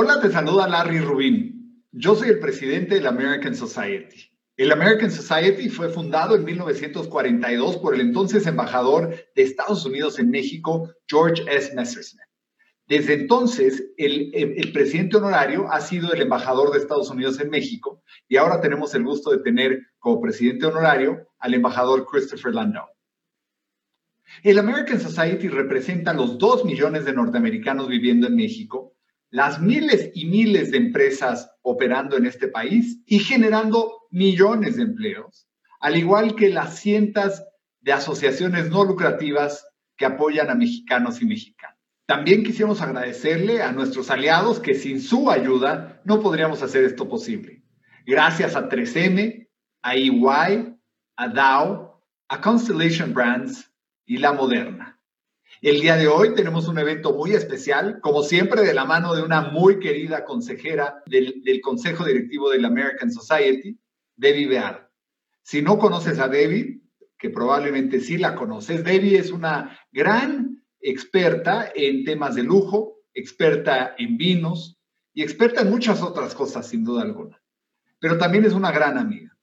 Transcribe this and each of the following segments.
Hola, te saluda Larry Rubin. Yo soy el presidente de la American Society. El American Society fue fundado en 1942 por el entonces embajador de Estados Unidos en México, George S. Messersmith. Desde entonces, el, el, presidente honorario ha sido el embajador de Estados Unidos en México y ahora tenemos el gusto de tener como presidente honorario al embajador Christopher Landau. El American Society representa a los dos millones de norteamericanos viviendo en México las miles y miles de empresas operando en este país y generando millones de empleos, al igual que las cientos de asociaciones no lucrativas que apoyan a mexicanos y mexicanas. También quisiéramos agradecerle a nuestros aliados que sin su ayuda no podríamos hacer esto posible. Gracias a 3M, a EY, a Dow, a Constellation Brands y La Moderna. El día de hoy tenemos un evento muy especial, como siempre de la mano de una muy querida consejera del, Consejo Directivo de la American Society, Debbie Beard. Si no conoces a Debbie, que probablemente sí la conoces, Debbie es una gran experta en temas de lujo, experta en vinos y experta en muchas otras cosas, sin duda alguna. Pero también es una gran amiga.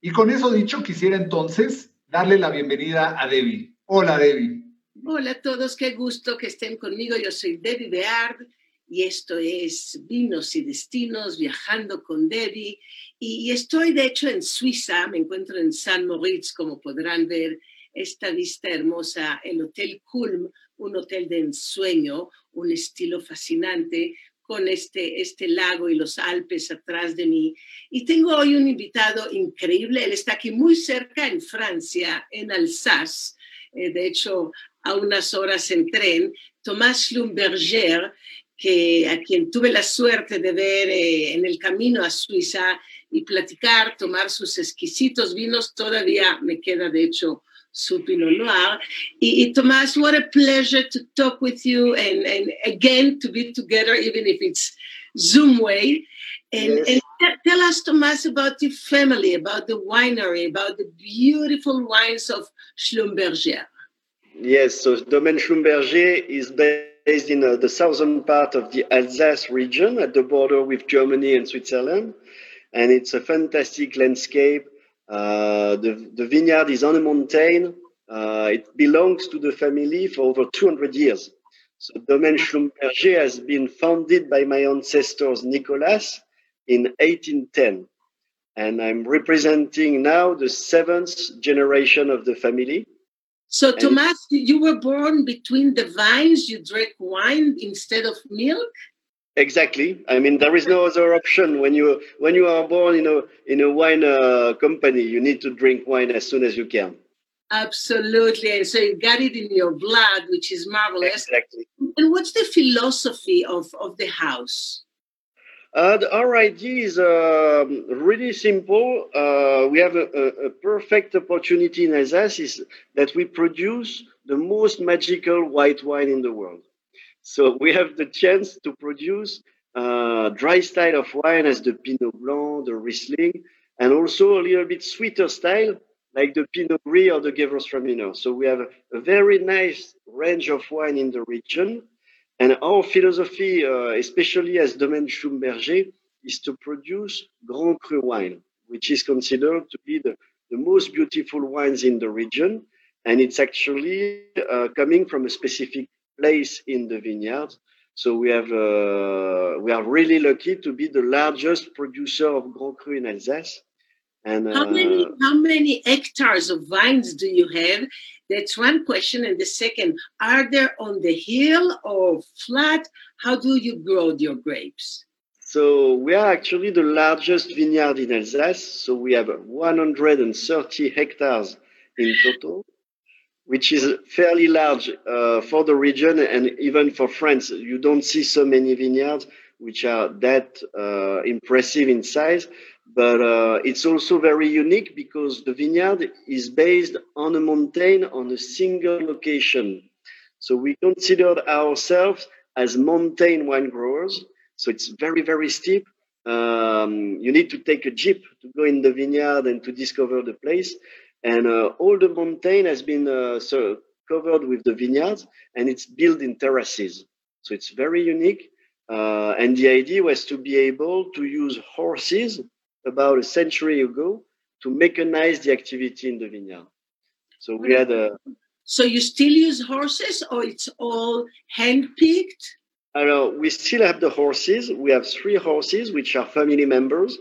Y con eso dicho, quisiera entonces darle la bienvenida a Debbie. Hola, Debbie. Hola a todos, qué gusto que estén conmigo. Yo soy Debbie Beard y esto es Vinos y Destinos, viajando con Debbie. Y, estoy de hecho en Suiza, me encuentro en San Moritz, como podrán ver, esta vista hermosa, el Hotel Kulm, un hotel de ensueño, un estilo fascinante, con este, este lago y los Alpes atrás de mí. Y tengo hoy un invitado increíble, él está aquí muy cerca en Francia, en Alsace. Eh, de hecho, a unas horas en tren, Tomás Schlumberger, que, a quien tuve la suerte de ver eh, en el camino a Suiza y platicar, tomar sus exquisitos vinos, todavía me queda de hecho su Pinot Noir. Y, y Tomás, what a pleasure to talk with you and, and again to be together, even if it's Zoom way. And, yes. and tell us, Tomás, about your family, about the winery, about the beautiful wines of Schlumberger. Yes, so Domaine Schlumberger is based in uh, the southern part of the Alsace region at the border with Germany and Switzerland. And it's a fantastic landscape. Uh, the, the vineyard is on a mountain. Uh, it belongs to the family for over 200 years. So Domaine Schlumberger has been founded by my ancestors Nicolas in 1810. And I'm representing now the seventh generation of the family. So, Thomas, you were born between the vines. You drank wine instead of milk. Exactly. I mean, there is no other option when you when you are born in a in a wine uh, company. You need to drink wine as soon as you can. Absolutely. And so you got it in your blood, which is marvelous. Exactly. And what's the philosophy of of the house? Our idea is uh, really simple. Uh, we have a, a, perfect opportunity in Alsace is that we produce the most magical white wine in the world. So we have the chance to produce uh, dry style of wine as the Pinot Blanc, the Riesling, and also a little bit sweeter style like the Pinot Gris or the Gewürztraminer. So we have a, a very nice range of wine in the region and our philosophy, uh, especially as Domaine Schlumberger, is to produce Grand Cru wine, which is considered to be the, the most beautiful wines in the region. And it's actually uh, coming from a specific place in the vineyard. So we have uh, we are really lucky to be the largest producer of Grand Cru in Alsace. And how many uh, how many hectares of vines do you have? That's one question. And the second, are there on the hill or flat? How do you grow your grapes? So we are actually the largest vineyard in Alsace. So we have 130 hectares in total, which is fairly large uh, for the region and even for France. You don't see so many vineyards which are that uh, impressive in size. But uh, it's also very unique because the vineyard is based on a mountain on a single location. So we considered ourselves as mountain wine growers. So it's very, very steep. Um, you need to take a jeep to go in the vineyard and to discover the place. And uh, all the mountain has been uh, so covered with the vineyards and it's built in terraces. So it's very unique. Uh, and the idea was to be able to use horses about a century ago to mechanize the activity in the vineyard. So we had a. So you still use horses, or it's all hand-picked? Alors, we still have the horses. We have three horses, which are family members.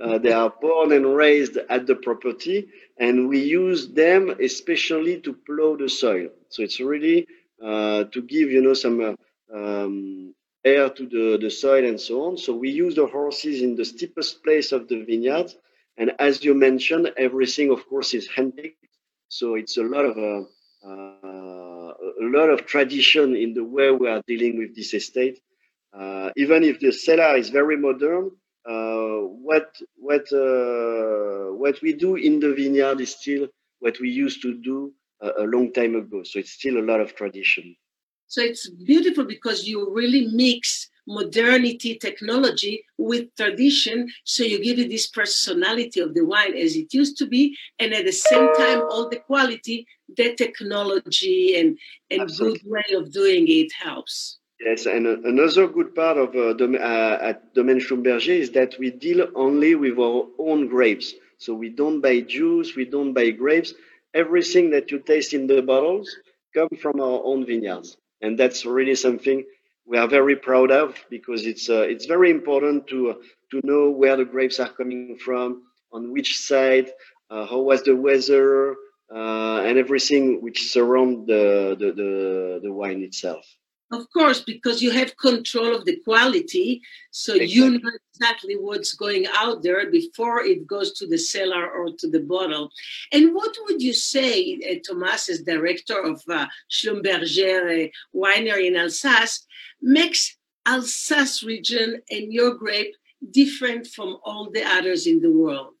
Uh, they are born and raised at the property, and we use them especially to plow the soil. So it's really uh, to give, you know, some uh, um, air to the, the soil and so on. So we use the horses in the steepest place of the vineyard. And as you mentioned, everything, of course, is handpicked. So it's a lot of uh, uh, a lot of tradition in the way we are dealing with this estate. Uh, even if the cellar is very modern, uh, what what uh, what we do in the vineyard is still what we used to do a, a long time ago. So it's still a lot of tradition. So it's beautiful because you really mix modernity, technology with tradition. So you give it this personality of the wine as it used to be, and at the same time, all the quality, the technology and and Absolutely. good way of doing it helps. Yes, and another good part of uh, uh, at Domaine Schlumberger is that we deal only with our own grapes. So we don't buy juice, we don't buy grapes. Everything that you taste in the bottles come from our own vineyards and that's really something we are very proud of because it's uh, it's very important to uh, to know where the grapes are coming from, on which side, uh, how was the weather, uh, and everything which surround the, the the, the wine itself. Of course, because you have control of the quality, so exactly. you know exactly what's going out there before it goes to the cellar or to the bottle. And what would you say, uh, Thomas, as director of uh, Schlumberger uh, Winery in Alsace, makes Alsace region and your grape different from all the others in the world?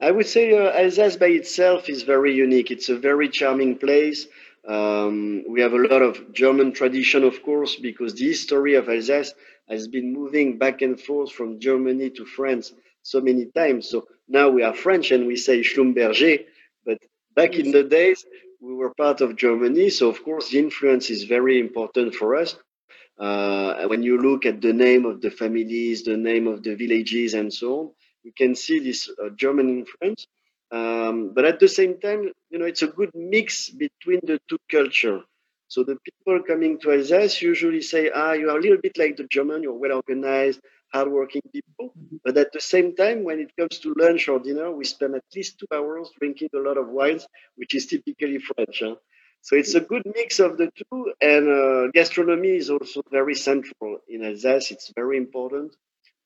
I would say uh, Alsace by itself is very unique. It's a very charming place. Um, we have a lot of German tradition, of course, because the history of Alsace has been moving back and forth from Germany to France so many times. So now we are French and we say Schlumberger, but back in the days, we were part of Germany. So, of course, the influence is very important for us. Uh, when you look at the name of the families, the name of the villages, and so on, you can see this uh, German influence. Um, but at the same time, you know, it's a good mix between the two culture. So the people coming to Alsace usually say, ah, you are a little bit like the German, you're well organized, hardworking people. Mm-hmm. But at the same time, when it comes to lunch or dinner, we spend at least two hours drinking a lot of wines, which is typically French. Huh? So it's a good mix of the two. And uh, gastronomy is also very central in Alsace. It's very important.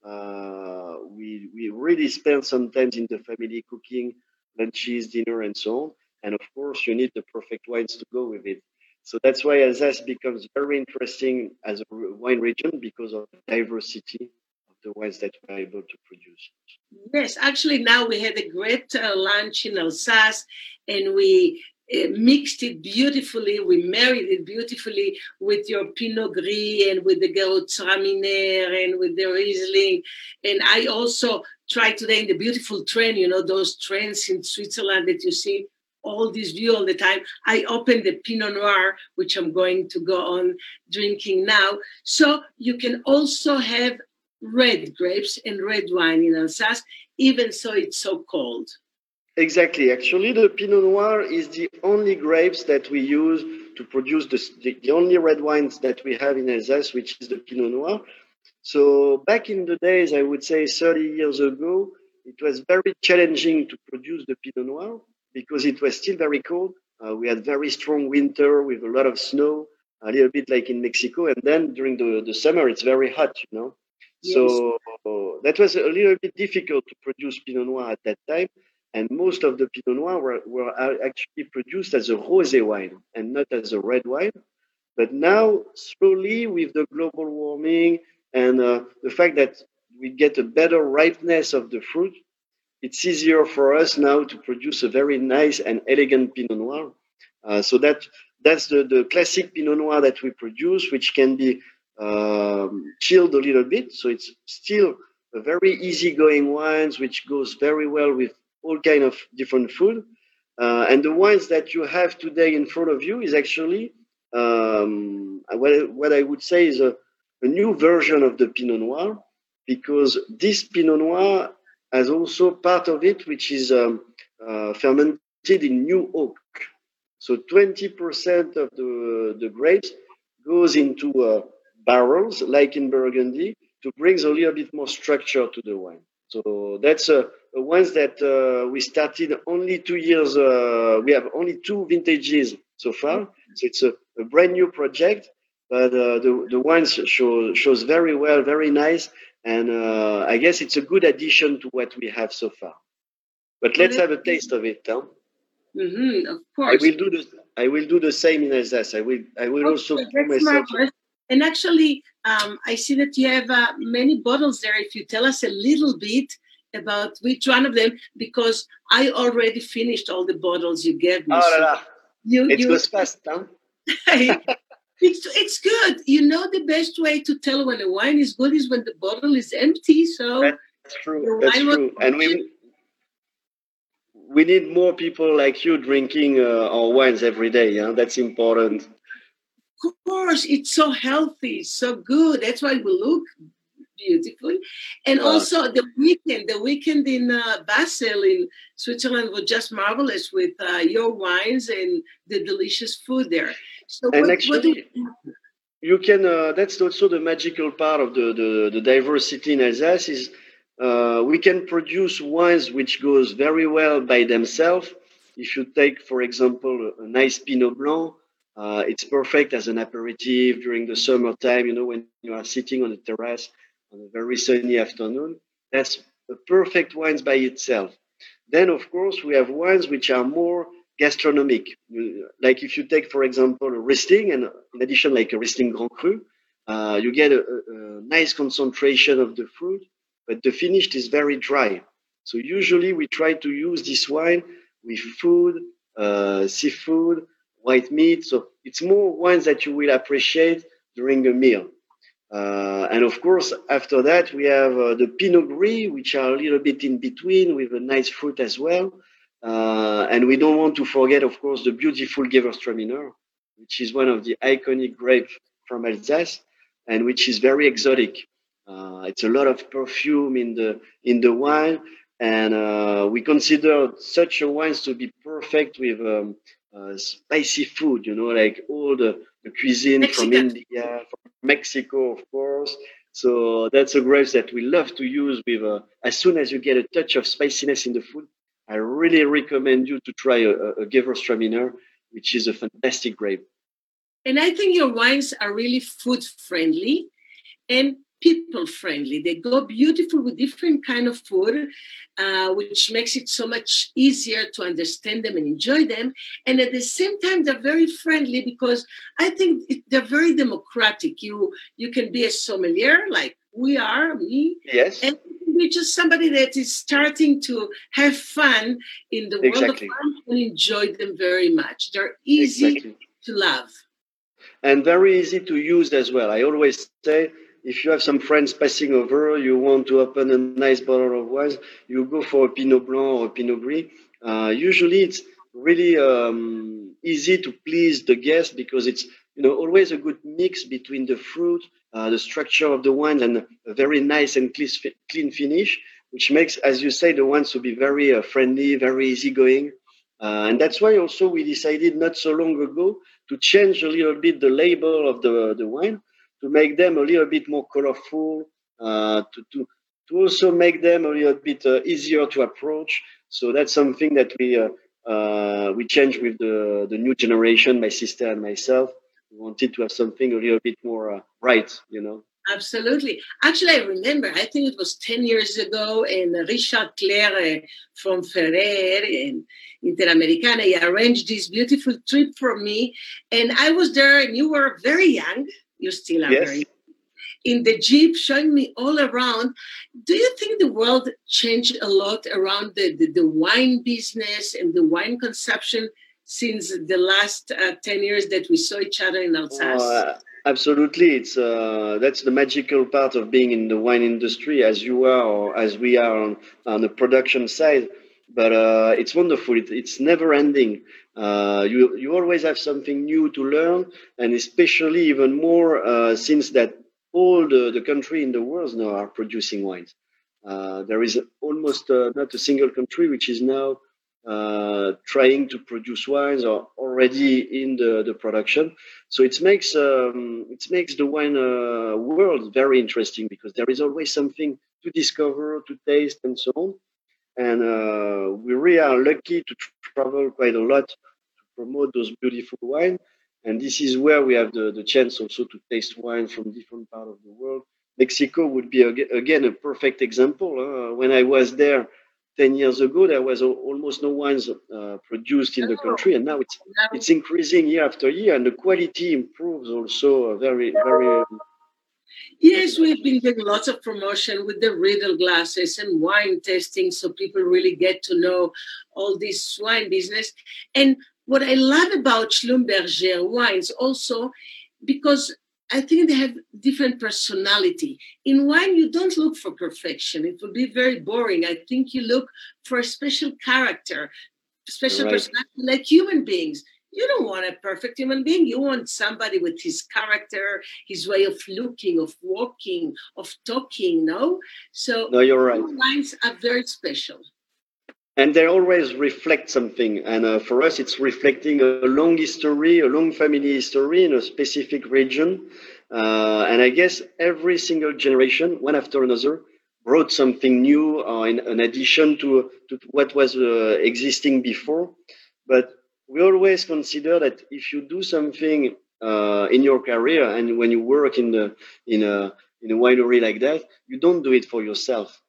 Uh, we, we really spend some time in the family cooking lunches, dinner, and so on. And of course, you need the perfect wines to go with it. So that's why Alsace becomes very interesting as a wine region because of the diversity of the wines that we're able to produce. Yes, actually, now we had a great uh, lunch in Alsace and we uh, mixed it beautifully. We married it beautifully with your Pinot Gris and with the Gewürztraminer and with the Riesling. And I also tried today in the beautiful train, you know, those trains in Switzerland that you see all this view all the time. I opened the Pinot Noir, which I'm going to go on drinking now. So you can also have red grapes and red wine in Alsace, even so it's so cold. Exactly. Actually, the Pinot Noir is the only grapes that we use to produce the, the, the only red wines that we have in Alsace, which is the Pinot Noir. So back in the days, I would say 30 years ago, it was very challenging to produce the Pinot Noir because it was still very cold. Uh, we had very strong winter with a lot of snow, a little bit like in Mexico. And then during the, the summer, it's very hot, you know. Yes. So that was a little bit difficult to produce Pinot Noir at that time. And most of the Pinot Noir were, were actually produced as a rosé wine and not as a red wine. But now, slowly, with the global warming and uh, the fact that we get a better ripeness of the fruit, it's easier for us now to produce a very nice and elegant Pinot Noir. Uh, so that that's the, the classic Pinot Noir that we produce, which can be um, chilled a little bit. So it's still a very easygoing wines, which goes very well with all kind of different food. Uh, and the wines that you have today in front of you is actually um, what, what I would say is a, a new version of the Pinot Noir because this Pinot Noir has also part of it which is um, uh, fermented in new oak. So 20% of the, the grapes goes into uh, barrels, like in Burgundy, to bring a little bit more structure to the wine. So that's a ones that uh, we started only two years. Uh, we have only two vintages so far. So it's a, a brand new project, but uh, the the wines show shows very well, very nice, and uh, I guess it's a good addition to what we have so far. But let's have a taste of it, huh? Mm-hmm, of course. I will do the I will do the same in Alsace. I will I will okay, also do myself. And actually, um, I see that you have uh, many bottles there. If you tell us a little bit about which one of them, because I already finished all the bottles you gave me. Oh, so la, la. You, it you, goes fast, huh? it's it's good. You know the best way to tell when a wine is good is when the bottle is empty. So that's true. That's true. And we we need more people like you drinking uh, our wines every day. Yeah, that's important. Of course, it's so healthy, so good. That's why we look beautiful. And yeah. also the weekend, the weekend in uh, Basel in Switzerland was just marvelous with uh, your wines and the delicious food there. So and what, actually, what you can. Uh, that's also the magical part of the the, the diversity in Alsace is uh, we can produce wines which goes very well by themselves. If you take, for example, a nice Pinot Blanc, uh, it's perfect as an aperitif during the summertime. You know, when you are sitting on a terrace on a very sunny afternoon, that's a perfect wines by itself. Then, of course, we have wines which are more gastronomic. Like if you take, for example, a Riesling, and in addition, like a Riesling Grand Cru, uh, you get a, a, nice concentration of the fruit but the finish is very dry. So usually we try to use this wine with food, uh, seafood, white meat. So it's more wines that you will appreciate during a meal. Uh, and of course, after that, we have uh, the Pinot Gris, which are a little bit in between with a nice fruit as well. Uh, and we don't want to forget, of course, the beautiful Gewürztraminer, which is one of the iconic grapes from Alsace and which is very exotic. Uh, it's a lot of perfume in the in the wine, and uh, we consider such a wines to be perfect with um, uh, spicy food. You know, like all the, the cuisine Mexico. from India, from Mexico, of course. So that's a grape that we love to use with. Uh, as soon as you get a touch of spiciness in the food, I really recommend you to try a, a Gewürztraminer, which is a fantastic grape. And I think your wines are really food friendly. And people friendly. They go beautiful with different kind of food, uh, which makes it so much easier to understand them and enjoy them. And at the same time, they're very friendly because I think they're very democratic. You you can be a sommelier like we are, me. Yes. And be just somebody that is starting to have fun in the world exactly. of wine and enjoy them very much. They're easy exactly. to love. And very easy to use as well. I always say if you have some friends passing over, you want to open a nice bottle of wine, you go for a Pinot Blanc or a Pinot Gris. Uh, usually, it's really um, easy to please the guest because it's you know always a good mix between the fruit, uh, the structure of the wine, and a very nice and clean finish, which makes, as you say, the wines to be very uh, friendly, very easygoing. Uh, and that's why also we decided not so long ago to change a little bit the label of the, the wine to make them a little bit more colorful, uh, to, to, to also make them a little bit uh, easier to approach. So that's something that we uh, uh, we changed with the, the new generation, my sister and myself. We wanted to have something a little bit more uh, bright, you know. Absolutely. Actually, I remember, I think it was 10 years ago, and Richard Claire uh, from Ferrer and Interamericana, he arranged this beautiful trip for me. And I was there, and you were very young you still are yes. very in the jeep showing me all around do you think the world changed a lot around the, the, the wine business and the wine consumption since the last uh, 10 years that we saw each other in alsace. Uh, absolutely. It's uh, that's the magical part of being in the wine industry as you are or as we are on, on the production side. But uh, it's wonderful. It, it's never ending. Uh, you you always have something new to learn, and especially even more uh, since that all the, the country in the world now are producing wines. Uh, there is almost not a single country which is now uh, trying to produce wines or already in the, the production. So it makes um, it makes the wine uh, world very interesting because there is always something to discover, to taste, and so on. And uh, we really are lucky to travel quite a lot to promote those beautiful wines. And this is where we have the, the chance also to taste wine from different parts of the world. Mexico would be again a perfect example. When I was there 10 years ago, there was almost no wines uh, produced in the country, and now it's it's increasing year after year, and the quality improves also very, very. Yes, we've been doing lots of promotion with the Riedel glasses and wine tasting, so people really get to know all this wine business. And what I love about Schlumberger wines also, because I think they have different personality. In wine, you don't look for perfection. It would be very boring. I think you look for a special character, special right. personality, like human beings. You don't want a perfect human being. You want somebody with his character, his way of looking, of walking, of talking. No, so no, you're right. Wines are very special and they always reflect something. And uh, for us, it's reflecting a long history, a long family history in a specific region. Uh, and I guess every single generation, one after another, brought something new uh, in, an addition to, to what was uh, existing before. But we always consider that if you do something uh, in your career and when you work in the in a in a winery like that, you don't do it for yourself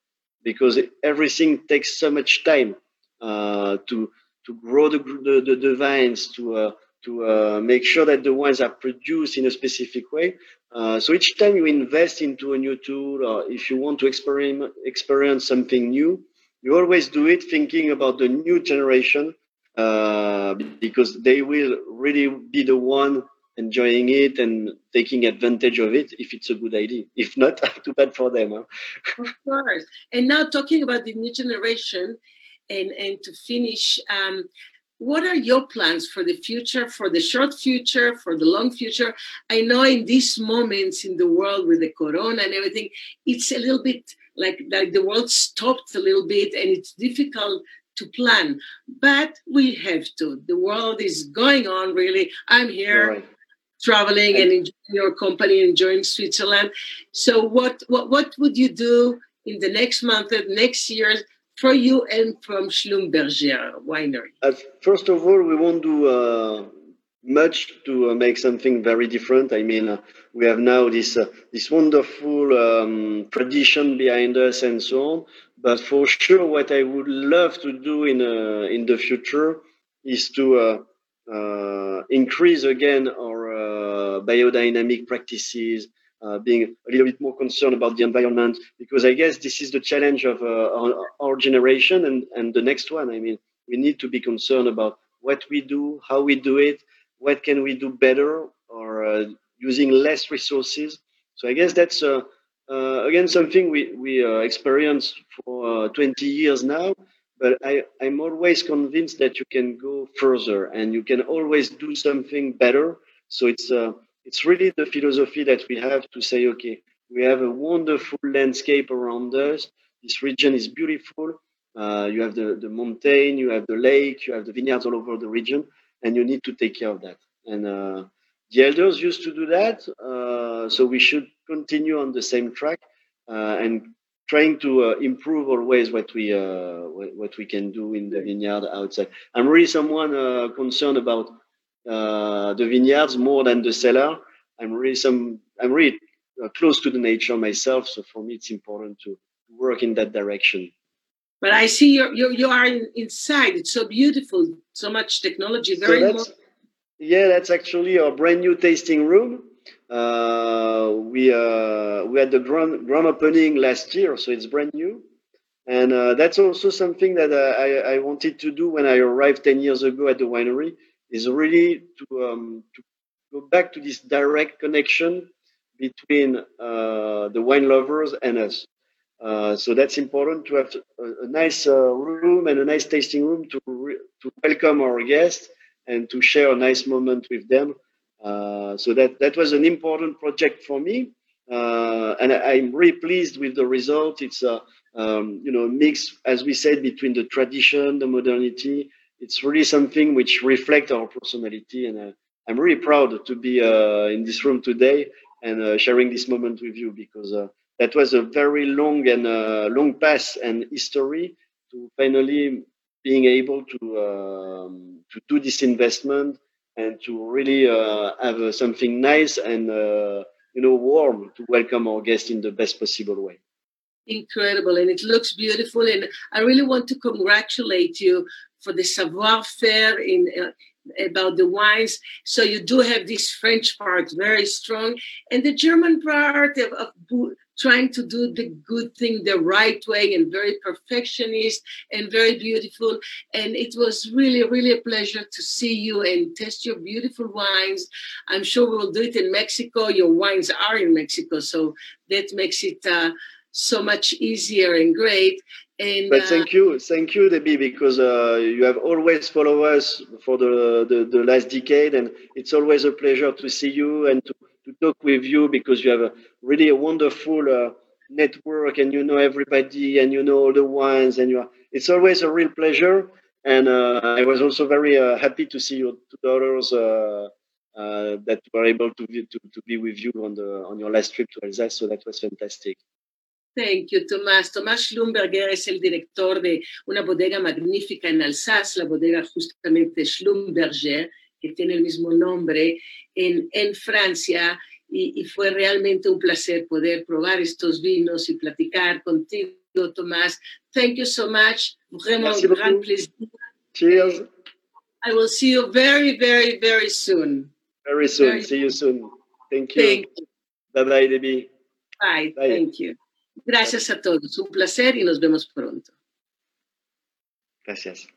because everything takes so much time uh, to to grow the the, the vines to uh, to uh, make sure that the wines are produced in a specific way. Uh, so each time you invest into a new tool, or if you want to experiment experience something new, you always do it thinking about the new generation uh, because they will really be the one enjoying it and taking advantage of it if it's a good idea. If not, too bad for them. Huh? Of course. And now talking about the new generation and, and to finish, um, what are your plans for the future, for the short future, for the long future? I know in these moments in the world with the corona and everything, it's a little bit like, like the world stopped a little bit and it's difficult to plan, but we have to. The world is going on really. I'm here. Right traveling and enjoying your company, enjoying Switzerland. So, what what what would you do in the next month, next year, for you and from Schlumberger Winery? Uh, first of all, we won't do uh, much to uh, make something very different. I mean, uh, we have now this uh, this wonderful um, tradition behind us and so on. But for sure, what I would love to do in uh, in the future is to increase again our biodynamic practices, uh, being a little bit more concerned about the environment, because I guess this is the challenge of uh, our, our, generation and, and the next one. I mean, we need to be concerned about what we do, how we do it, what can we do better, or uh, using less resources. So I guess that's uh, uh, again something we we uh, experienced for 20 years now. But I, I'm always convinced that you can go further and you can always do something better. So it's it's really the philosophy that we have to say, okay, we have a wonderful landscape around us. This region is beautiful. Uh, you have the, the mountain, you have the lake, you have the vineyards all over the region, and you need to take care of that. And uh, the elders used to do that, uh, so we should continue on the same track uh, and trying to uh, improve always what we uh, what we can do in the vineyard outside. I'm really someone concerned about uh, the vineyards more than the cellar. I'm really some I'm really uh, close to the nature myself, so for me it's important to work in that direction. But I see you you you are in, inside. It's so beautiful, so much technology. Very so that's, yeah, that's actually our brand new tasting room. Uh, we uh, we had the grand grand opening last year, so it's brand new. And uh, that's also something that I, I wanted to do when I arrived 10 years ago at the winery is really to, um, to go back to this direct connection between uh, the wine lovers and us. Uh, so that's important to have a, a nice uh, room and a nice tasting room to re- to welcome our guests and to share a nice moment with them. Uh, so that that was an important project for me. uh, and I, am really pleased with the result. It's a um, you know mix, as we said, between the tradition, the modernity. It's really something which reflects our personality, and uh, I'm really proud to be in this room today and sharing this moment with you because that was a very long and uh, long path and history to finally being able to um, to do this investment and to really uh, have uh, something nice and uh, you know, warm to welcome our guests in the best possible way. Incredible, and it looks beautiful. And I really want to congratulate you for the savoir faire in uh, about the wines. So you do have this French part very strong, and the German part of, of trying to do the good thing the right way and very perfectionist and very beautiful. And it was really, really a pleasure to see you and test your beautiful wines. I'm sure we'll do it in Mexico. Your wines are in Mexico, so that makes it uh, so much easier and great. And, but thank uh, you, thank you, Deby, because uh, you have always followed us for the, the, the last decade, and it's always a pleasure to see you and to to talk with you because you have a really a wonderful uh, network and you know everybody and you know all the wines and you are, it's always a real pleasure and uh, I was also very uh, happy to see your two daughters uh, uh, that were able to, to, to be with you on the on your last trip to Alsace so that was fantastic. Thank you, Tomás. Tomás Schlumberger es el director de una bodega magnífica en Alsace, la bodega justamente Schlumberger, que tiene el mismo nombre, en, en Francia. Y, y, fue realmente un placer poder probar estos vinos y platicar contigo, Tomás. Thank you so much. Vraiment un gran plaisir. Cheers. I will see you very, very, very soon. Very soon. Very see you soon. Thank you. Thank you. Bye bye, Debbie. Bye. bye. Thank you. Gracias a todos. Un placer y nos vemos pronto. Gracias.